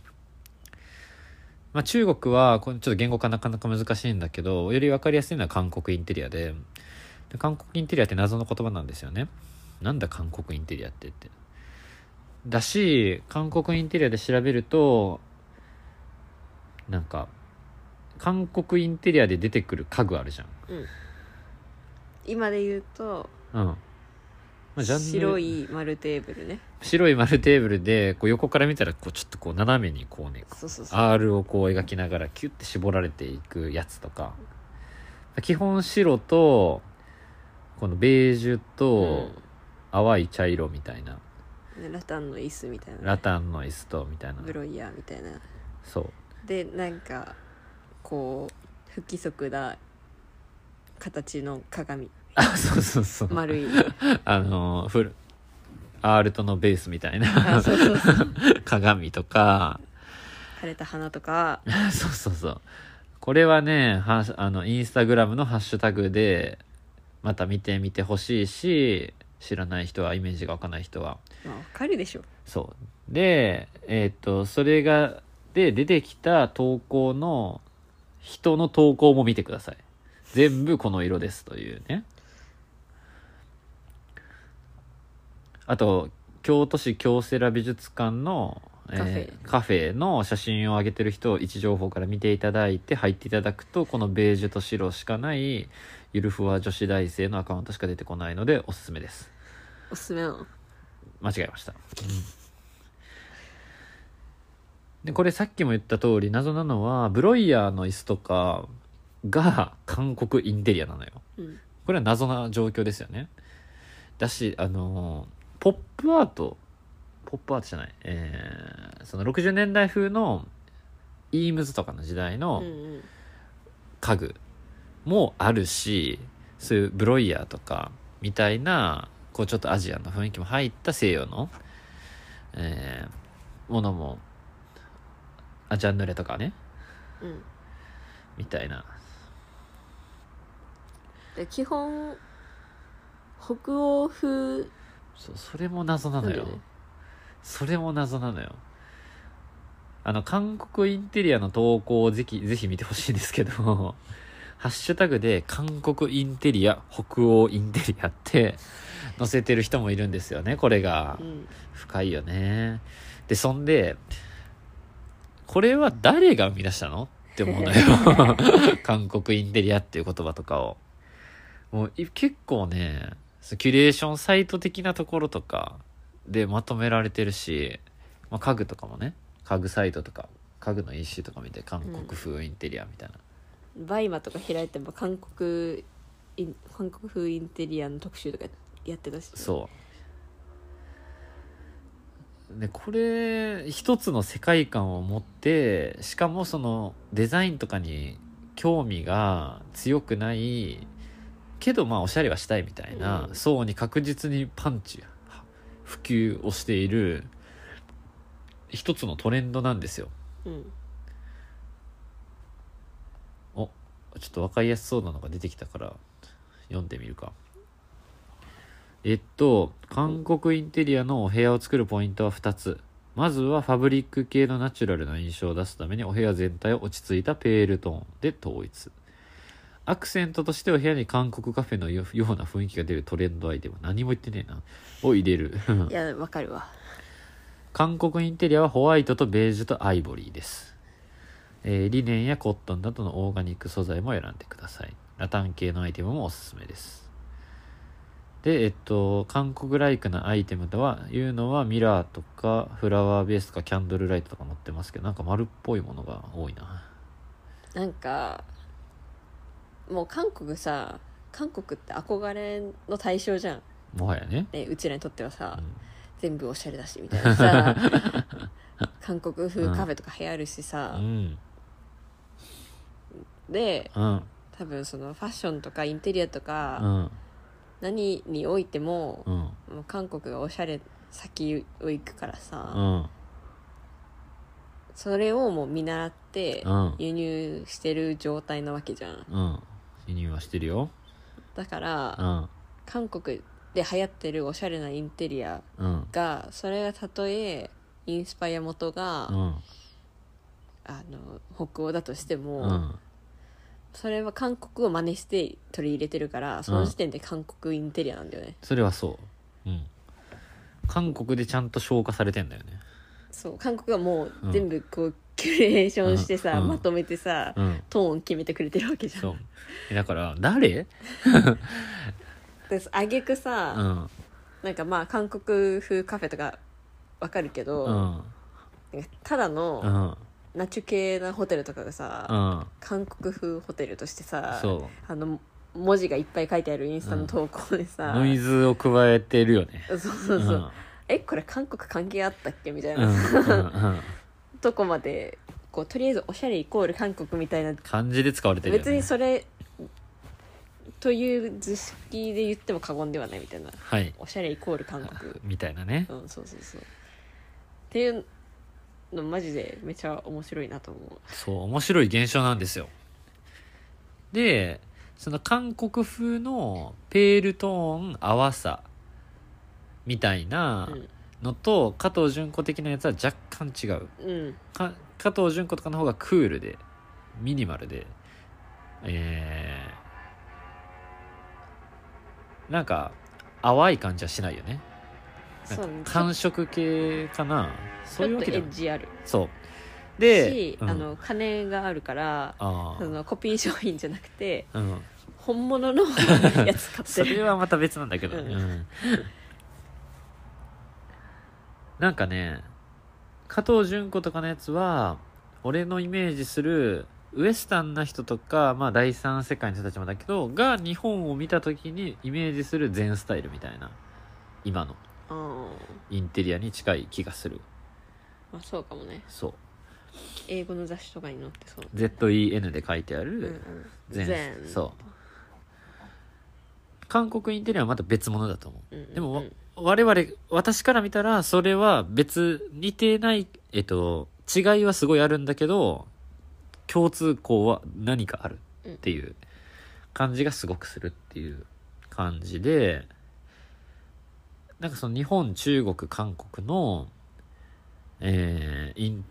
まあ、中国はこれちょっと言語化なかなか難しいんだけどより分かりやすいのは韓国インテリアで。で韓国インテリアって謎の言葉なんですよね。なんだ韓国インテリアってって。だし韓国インテリアで調べるとなんか韓国インテリアで出てくる家具あるじゃん。今で言うとうん。まあジャンル。白い丸テーブルね。白い丸テーブルでこう横から見たらこうちょっとこう斜めにこうねそうそうそう。R をこう描きながらキュッて絞られていくやつとか。基本白とこのベージュと淡い茶色みたいな、うん、ラタンの椅子みたいなラタンの椅子とみたいな。ブロイヤーみたいな。そう。でなんかこう不規則な形の鏡。あそうそうそう。丸い。あのフルアールトのベースみたいな。鏡とか。枯れた花とか。そうそうそう。これはねはあのインスタグラムのハッシュタグでまた見てみてほしいし知らない人はイメージがわかんない人はまあわかるでしょ。そう。でえっ、とそれがで出てきた投稿の人の投稿も見てください。全部この色ですというね。あと京都市京セラ美術館のえーカフェ。カフェの写真を上げてる人を位置情報から見ていただいて入っていただくとこのベージュと白しかないゆるふわ女子大生のアカウントしか出てこないのでおすすめです。おすすめなの間違えました、でこれさっきも言った通り謎なのはブロイヤーの椅子とかが韓国インテリアなのよ。うん。これは謎な状況ですよね。だしあのーポップアートポップアートじゃない。えーその60年代風のイームズとかの時代うの家具もあるしそういうブロイヤーとかみたいなこうちょっとアジアンな雰囲気も入った西洋の、えーものもアジャンヌレとかね。うん。みたいな。で基本北欧風。そうそれも謎なのよ。それも謎なのよ。あの韓国インテリアの投稿をぜひぜひ見てほしいんですけどハッシュタグで韓国インテリア北欧インテリアって 載せてる人もいるんですよねこれが。うん。深いよね。でそんでこれは誰が生み出したの？って思うのよ。韓国インテリアっていう言葉とかを。もうい結構ねキュレーションサイト的なところとかでまとめられてるし、まあ、家具とかもね家具サイトとか家具の一種とか見て韓国風インテリアみたいな、バイマとか開いても韓国イン韓国風インテリアの特集とかやってたし。そう。でこれ一つの世界観を持ってしかもそのデザインとかに興味が強くないけどまあおしゃれはしたいみたいなうん。層に確実にパンチ普及をしている一つのトレンドなんですよ。うんおちょっと分かりやすそうなのが出てきたから読んでみるか。えっと韓国インテリアのお部屋を作るポイントは2つ。まずはファブリック系のナチュラルな印象を出すためにお部屋全体を落ち着いたペールトーンで統一。アクセントとしてお部屋に韓国カフェのよような雰囲気が出るトレンドアイテム。何も言ってねえな。を入れる。いやわかるわ。韓国インテリアはホワイトとベージュとアイボリーです、えーリネンやコットンなどのオーガニック素材も選んでください。ラタン系のアイテムもおすすめです。でえっと韓国ライクなアイテムとはいうのはミラーとかフラワーベースとかキャンドルライトとか載ってますけどなんか丸っぽいものが多いな。なんかもう韓国さ韓国って憧れの対象じゃん、もはやね、ね、うちらにとってはさ、うん。全部おしゃれだしみたいなさ。韓国風カフェとか流行るしさ。う、んでうん。多分そのファッションとかインテリアとうか、ん。何においても,、うん。もう韓国がおしゃれ先を行くからさ、うん。それをもう見習ってうん。輸入してる状態なわけじゃん。うん。輸入はしてるよ。だから、うん。韓国で流行ってるおしゃれなインテリアうん。がそれがたとえインスパイア元が、うん。あの北欧だとしても、うんそれは韓国を真似して取り入れてるからその時点で韓国インテリアなんだよね、それはそう。うん。韓国でちゃんと消化されてんだよね。そう。韓国はもううん全部こうキュレーションしてさ、うん。まとめてさ、うん。トーン決めてくれてるわけじゃん。そう。えだから誰？であげくうさ、ん。なんかまあ韓国風カフェとかわかるけど、うん。なんかただうのんナチュ系なホテルとかがさ、うん。韓国風ホテルとしてさそあの文字がいっぱい書いてあるインスタの投稿でうさ、ノイズを加えてるよね。そうそうそう、ん。えこれ韓国関係あったっけみたいうんうな、んうん。とこまでこうとりあえずおしゃれイコール韓国みたいな。漢字で使われてるよね。別にそれという図式で言っても過言ではないみたいな。はい。おしゃれイコール韓国。みたいなね。うんそうそうそう。っていうのマジでめちゃ面白いなと思う。そう面白い現象なんですよ。でその韓国風のペールトーン淡さみたいなのと、加藤純子的なやつは若干違う。うん、加藤純子とかの方がクールでミニマルでえー、なんか淡い感じはしないよねそうね。寒色系かな。そういうわけではちょっとエッジある。そう。でし、うん。あの金があるからあそのコピー商品じゃなくてあうん。本物のやつ買っそてる。れはまた別なんだけど、うん。うん。なんかね加藤純子とかのやつは俺のイメージするウエスタンな人とか、まあ、第三世界の人たちもだけどが日本を見た時にイメージする全スタイルみたいな。今の。うんインテリアに近い気がするまあそうかもね。そう。英語の雑誌とかに載ってそう。ZEN で書いてあうんうるん。全、全。そう。韓国インテリアはまた別物だと思う。うんうんうん。でもわ我々私から見たらそれは別似てないえっと違いはすごいあるんだけど共通項は何かあるっていう感じがすごくするっていう感じでなんかその日本中国韓国のえーイン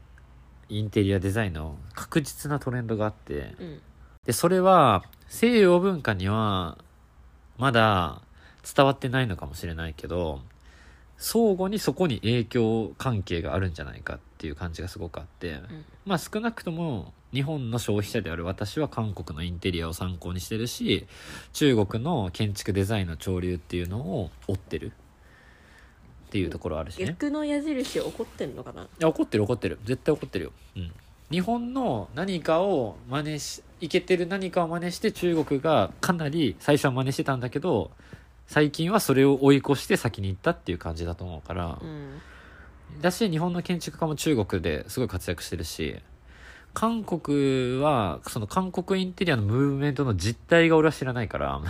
インテリアデザインの確実なトレンドがあってうん。でそれは西洋文化にはまだ伝わってないのかもしれないけど相互にそこに影響関係があるんじゃないかっていう感じがすごくあって、ん。まあ少なくとも日本の消費者である私は韓国のインテリアを参考にしてるし中国の建築デザインの潮流っていうのを追ってるっていうところあるしね。逆の矢印怒ってんのかな？いや怒ってる怒ってる。絶対怒ってるよ、うん、日本の何かを真似しいけてる何かを真似して中国がかなり最初は真似してたんだけど最近はそれを追い越して先に行ったっていう感じだと思うから、うん。だし日本の建築家も中国ですごい活躍してるし韓国はその韓国インテリアのムーブメントの実態が俺は知らないから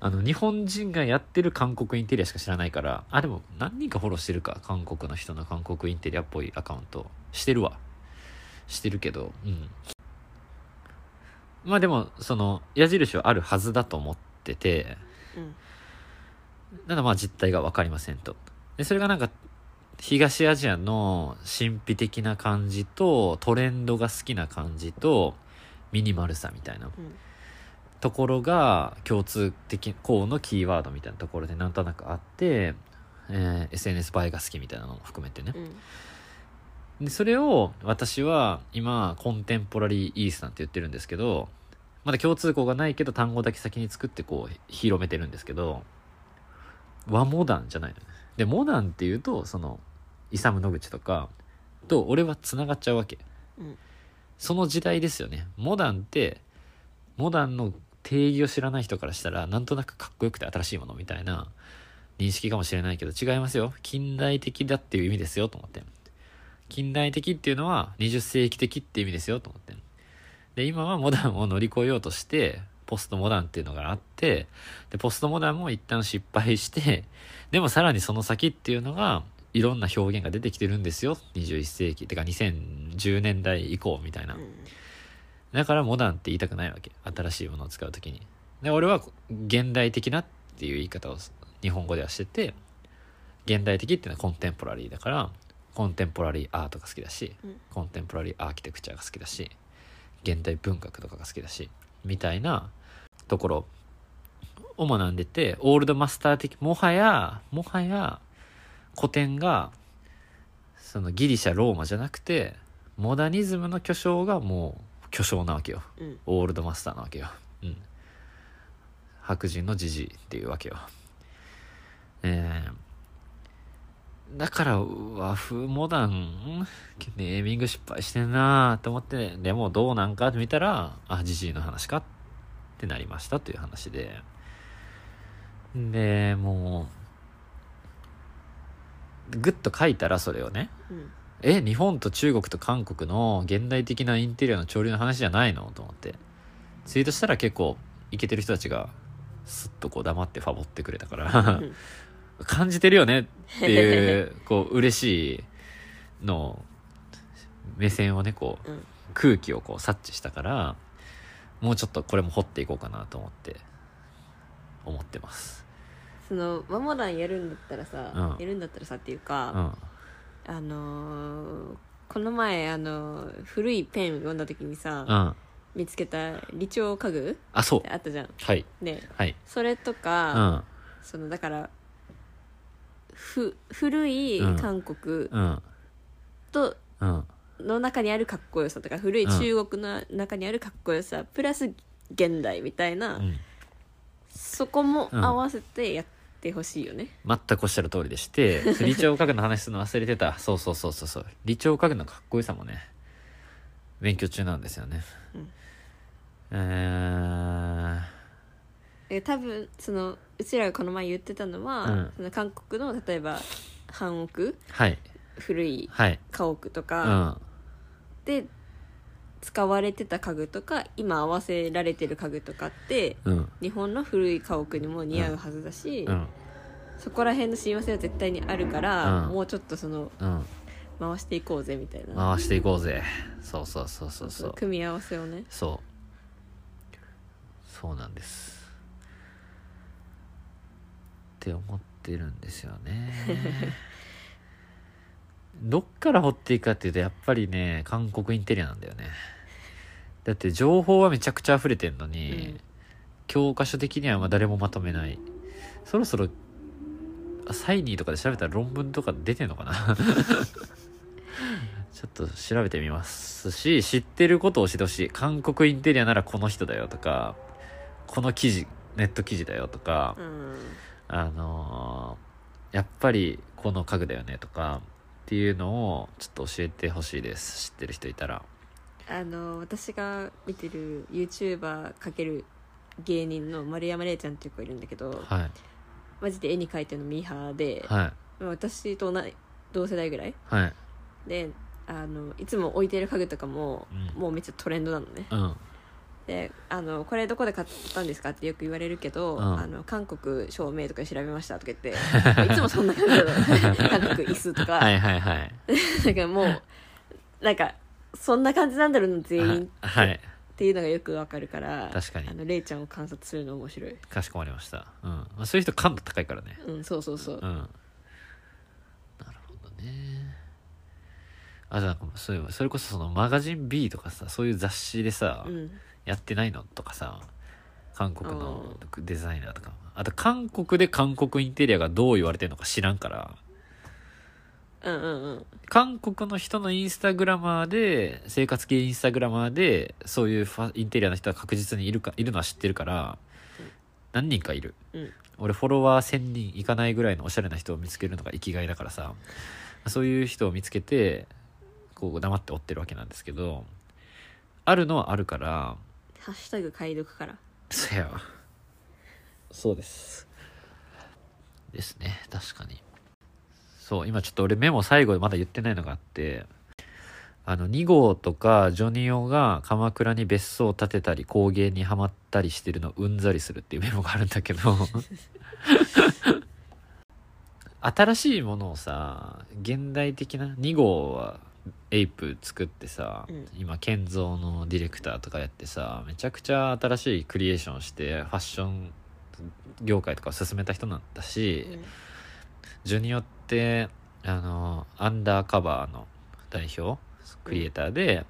あの日本人がやってる韓国インテリアしか知らないからあでも何人かフォローしてるか？韓国の人の韓国インテリアっぽいアカウント。してるわ。してるけど。うん。まあでもその矢印はあるはずだと思っててうん。ただまあ実態が分かりませんと。でそれがなんか東アジアの神秘的な感じとトレンドが好きな感じとミニマルさみたいなうん。ところが共通的項のキーワードみたいなところでなんとなくあって、えー SNS 映えが好きみたいなのも含めてね。うん。でそれを私は今コンテンポラリーイースなんて言ってるんですけどまだ共通項がないけど単語だけ先に作ってこう広めてるんですけど和モダンじゃないのね。でモダンっていうとそのイサム・ノグチとかと俺はつながっちゃうわけ。うん。その時代ですよね。モダンってモダンの定義を知らない人からしたらなんとなくかっこよくて新しいものみたいな認識かもしれないけど違いますよ。近代的だっていう意味ですよと思って近代的っていうのは20世紀的って意味ですよと思ってで今はモダンを乗り越えようとしてポストモダンっていうのがあってでポストモダンも一旦失敗してでもさらにその先っていうのがいろんな表現が出てきてるんですよ。21世紀てか2010年代以降みたいな。だからモダンって言いたくないわけ。新しいものを使う時に。で俺は現代的なっていう言い方を日本語ではしてて現代的っていうのはコンテンポラリーだからコンテンポラリーアートが好きだし、うん。コンテンポラリーアーキテクチャが好きだし現代文学とかが好きだしみたいなところを学んでてオールドマスター的もはやもはや古典がそのギリシャローマじゃなくてモダニズムの巨匠がもう巨匠なわけようんオールドマスターなわけよ。うん。白人のジジイっていうわけよ。えーだから、和風モダン、ネーミング失敗してんなと思って、でもどうなんかって見たら、あ、ジジイの話かってなりましたという話で。で、もう、ぐっと書いたらそれをね、うんえ、日本と中国と韓国の現代的なインテリアの潮流の話じゃないの？と思って。ツイートしたら結構、イケてる人たちが、すっとこう黙ってファボってくれたから、うん感じてるよねっていう、こう、嬉しいのを目線をね、こう、うん空気をこう察知したから、もうちょっとこれも掘っていこうかなと思って、思ってます。そのマモダンやるんだったらさ、うんやるんだったらさっていううか、ん。あのーこの前あのー古いペン読んだ時にさ、うん。見つけた理長家具あ、そうあったじゃんはい。ねはい。それとうか、ん。そのだからふ古いうん韓国うん。とうん。の中にあるかっこよさとか古い中国の中にあるかっこよさ、プラス現代みたいな、うん。そこも合わせてやってほしいよね、全くおっしゃる通りでして、理長家具の話するの忘れてた。そうそうそうそうそう。理長家具のかっこよさもね、勉強中なんですよね。うんえ多分そのうちらがこの前言ってたのは、うんその韓国の例えば韓屋はい。古いはい。家屋とうかん。で使われてた家具とか今合わせられてる家具とかってうん。日本の古い家屋にも似合うはずだし、うん。そこら辺の親和性は絶対にあるから、うんもうちょっとそのうん。回していこうぜみたいな回していこうぜ。そうそうそうそうそう。組み合わせをねそう。そうなんです。って思ってるんですよね。どっから掘っていくかっていうと、やっぱりね、韓国インテリアなんだよね。だって情報はめちゃくちゃ溢れてんのに、うん教科書的にはまあ誰もまとめない。そろそろ、あサイニーとかで調べたら論文とか出てんのかな？ちょっと調べてみますし、知ってることを教えてほしい。韓国インテリアならこの人だよとか、この記事、ネット記事だよとか、うんあのーやっぱりこの家具だよねとか、っていうのをちょっと教えてほしいです。知ってる人いたら。あの私が見てる YouTuber かける芸人の丸山礼ちゃんっていう子いるんだけどはい。マジで絵に描いてるのミーハーで、はい。まあ私と同い同世代ぐらいはい。であのいつも置いてる家具とかも、うんもうめっちゃトレンドなのねうん。であのこれどこで買ったんですかってよく言われるけど、うんあの韓国照明とかで調べましたとか言って いつもそんな感じなの韓国椅子とか、はいはいはい。だからもうなんかそんな感じなんだろうな全員はい。っていうのがよくわかるから確かにあのレイちゃんを観察するの面白いかしこまりました。うん。まあ、そういう人感度高いからね。うんそうそうそううん。なるほどね。あ、じゃあ、そういう、それこそそのマガジン B とかさ、そういう雑誌でさ、うんやってないのとかさ、韓国のデザイナーとか。あと、韓国で韓国インテリアがどう言われてるのか知らんから、うんうんうん韓国の人のインスタグラマーで、生活系インスタグラマーで、そういうファインテリアの人は確実にいるか、いるのは知ってるから、何人かいる。うん俺フォロワー1000人いかないぐらいのおしゃれな人を見つけるのが生きがいだからさそういう人を見つけてこう黙って追ってるわけなんですけどあるのはあるからハッシュタグ解読から。そやそうです。ですね。確かに。そう今ちょっと俺メモ最後でまだ言ってないのがあってあの2号とかジョニオが鎌倉に別荘を建てたり工芸にはまったりしてるのをうんざりするっていうメモがあるんだけど 新しいものをさ現代的な2号はエイプ作ってさ、うん。今建造のディレクターとかやってさめちゃくちゃ新しいクリエーションしてファッション業界とかを進めた人なんだし、ジュニオってあのアンダーカバーの代表クリエイターで、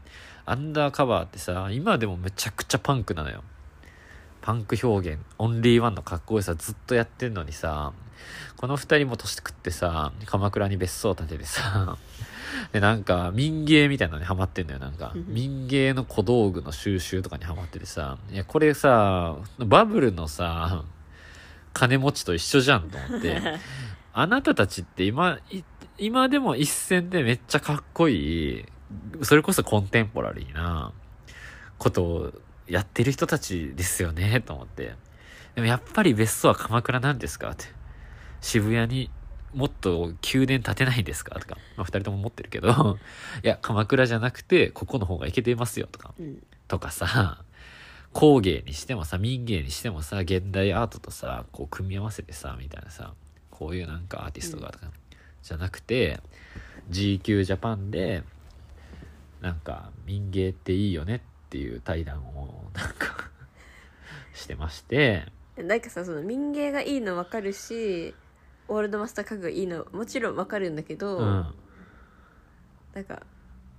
アンダーカバーってさ今でもめちゃくちゃパンクなのよ。パンク表現オンリーワンのかっこよさずっとやってんのにさこの二人も年食ってさ鎌倉に別荘建ててさでなんか民芸みたいなのにハマってんのよなんか。うん。民芸の小道具の収集とかにハマっててさ。いやこれさバブルのさ金持ちと一緒じゃんと思って。あなたたちって今い今でも一線でめっちゃかっこいいそれこそコンテンポラリーなことをやってる人たちですよねと思って。でもやっぱり別荘は鎌倉なんですかって。渋谷にもっと宮殿建てないんですか？とか、まあ、二人とも持ってるけど。いや鎌倉じゃなくてここの方がいけてますよとか。うん。とかさ。工芸にしてもさ民芸にしてもさ現代アートとさこう組み合わせてさみたいなさ。こういうなんかアーティストがとか、じゃなくて GQ ジャパンでなんか民芸っていいよねっていう対談をなんか してまして。なんかさその民芸がいいの分かるしオールドマスター家具がいいのもちろん分かるんだけど、うん。なんか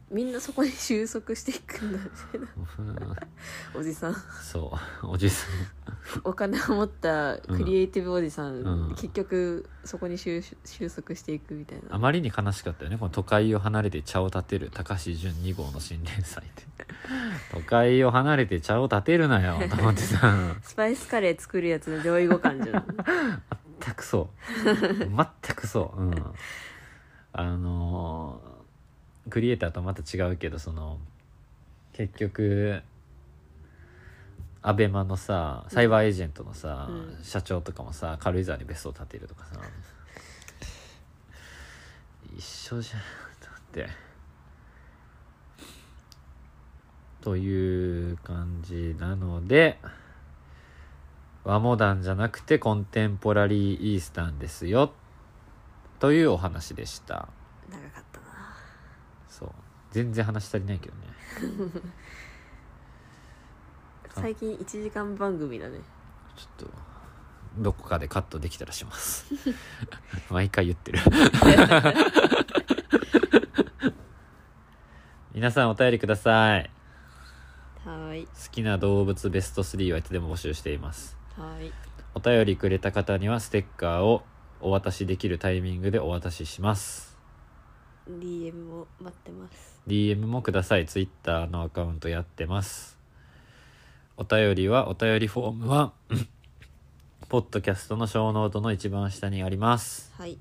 みんなそこに収束していくんだみたいな。おじさん。そう。おじさお金を持ったクリエイティブおじさん、うん。結局そこに収収束していくみたいんあなまりに悲しかったよね。この都会を離れて茶を立てる高橋純2号の新連載って都会を離れて茶を立てるなよと思ってさスパイスカレー作るやつの上位互換じゃん 全くそう。全くそう。うん。あのークリエイターとまた違うけどその結局アベマのさサイバーエージェントのさ、うん。社長とかもさ軽井沢に別荘建てるとかさ一緒じゃん。と思って。という感じなので和モダンじゃなくてコンテンポラリーイースタンですよ。というお話でした。長かったな。そう。全然話足りないけどね。あ 最近1時間番組だね。ちょっとどこかでカットできたらします。毎回言ってる。皆さんお便りください。はーい。好きな動物ベスト3はいつでも募集していますはーい。お便りくれた方にはステッカーをお渡しできるタイミングでお渡しします。DM も待ってます。DM もください。Twitter のアカウントやってます。お便りはお便りフォームはポッドキャストのショーノートの一番下にあります。はい。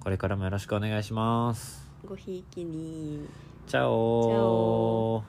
これからもよろしくお願いします。ごひいきに。チャオ